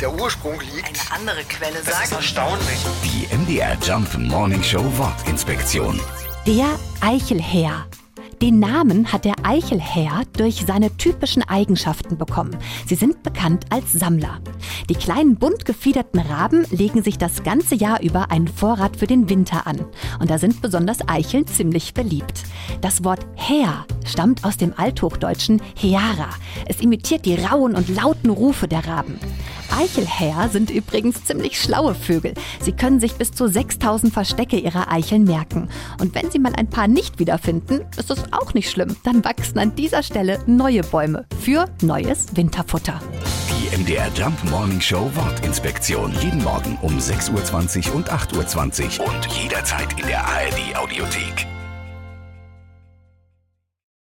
der Ursprung liegt. Eine andere Quelle Das ist sagt, erstaunlich. Die MDR Jump Morning Show Wortinspektion. Der Eichelhäher. Den Namen hat der Eichelhäher durch seine typischen Eigenschaften bekommen. Sie sind bekannt als Sammler. Die kleinen bunt gefiederten Raben legen sich das ganze Jahr über einen Vorrat für den Winter an. Und da sind besonders Eicheln ziemlich beliebt. Das Wort Häher stammt aus dem Althochdeutschen Heara. Es imitiert die rauen und lauten Rufe der Raben. Eichelhäher sind übrigens ziemlich schlaue Vögel. Sie können sich bis zu 6000 Verstecke ihrer Eicheln merken. Und wenn sie mal ein paar nicht wiederfinden, ist es auch nicht schlimm. Dann wachsen an dieser Stelle neue Bäume für neues Winterfutter. Die MDR Jump Morning Show Wortinspektion. Jeden Morgen um 6.20 Uhr und 8.20 Uhr und jederzeit in der ARD Audiothek.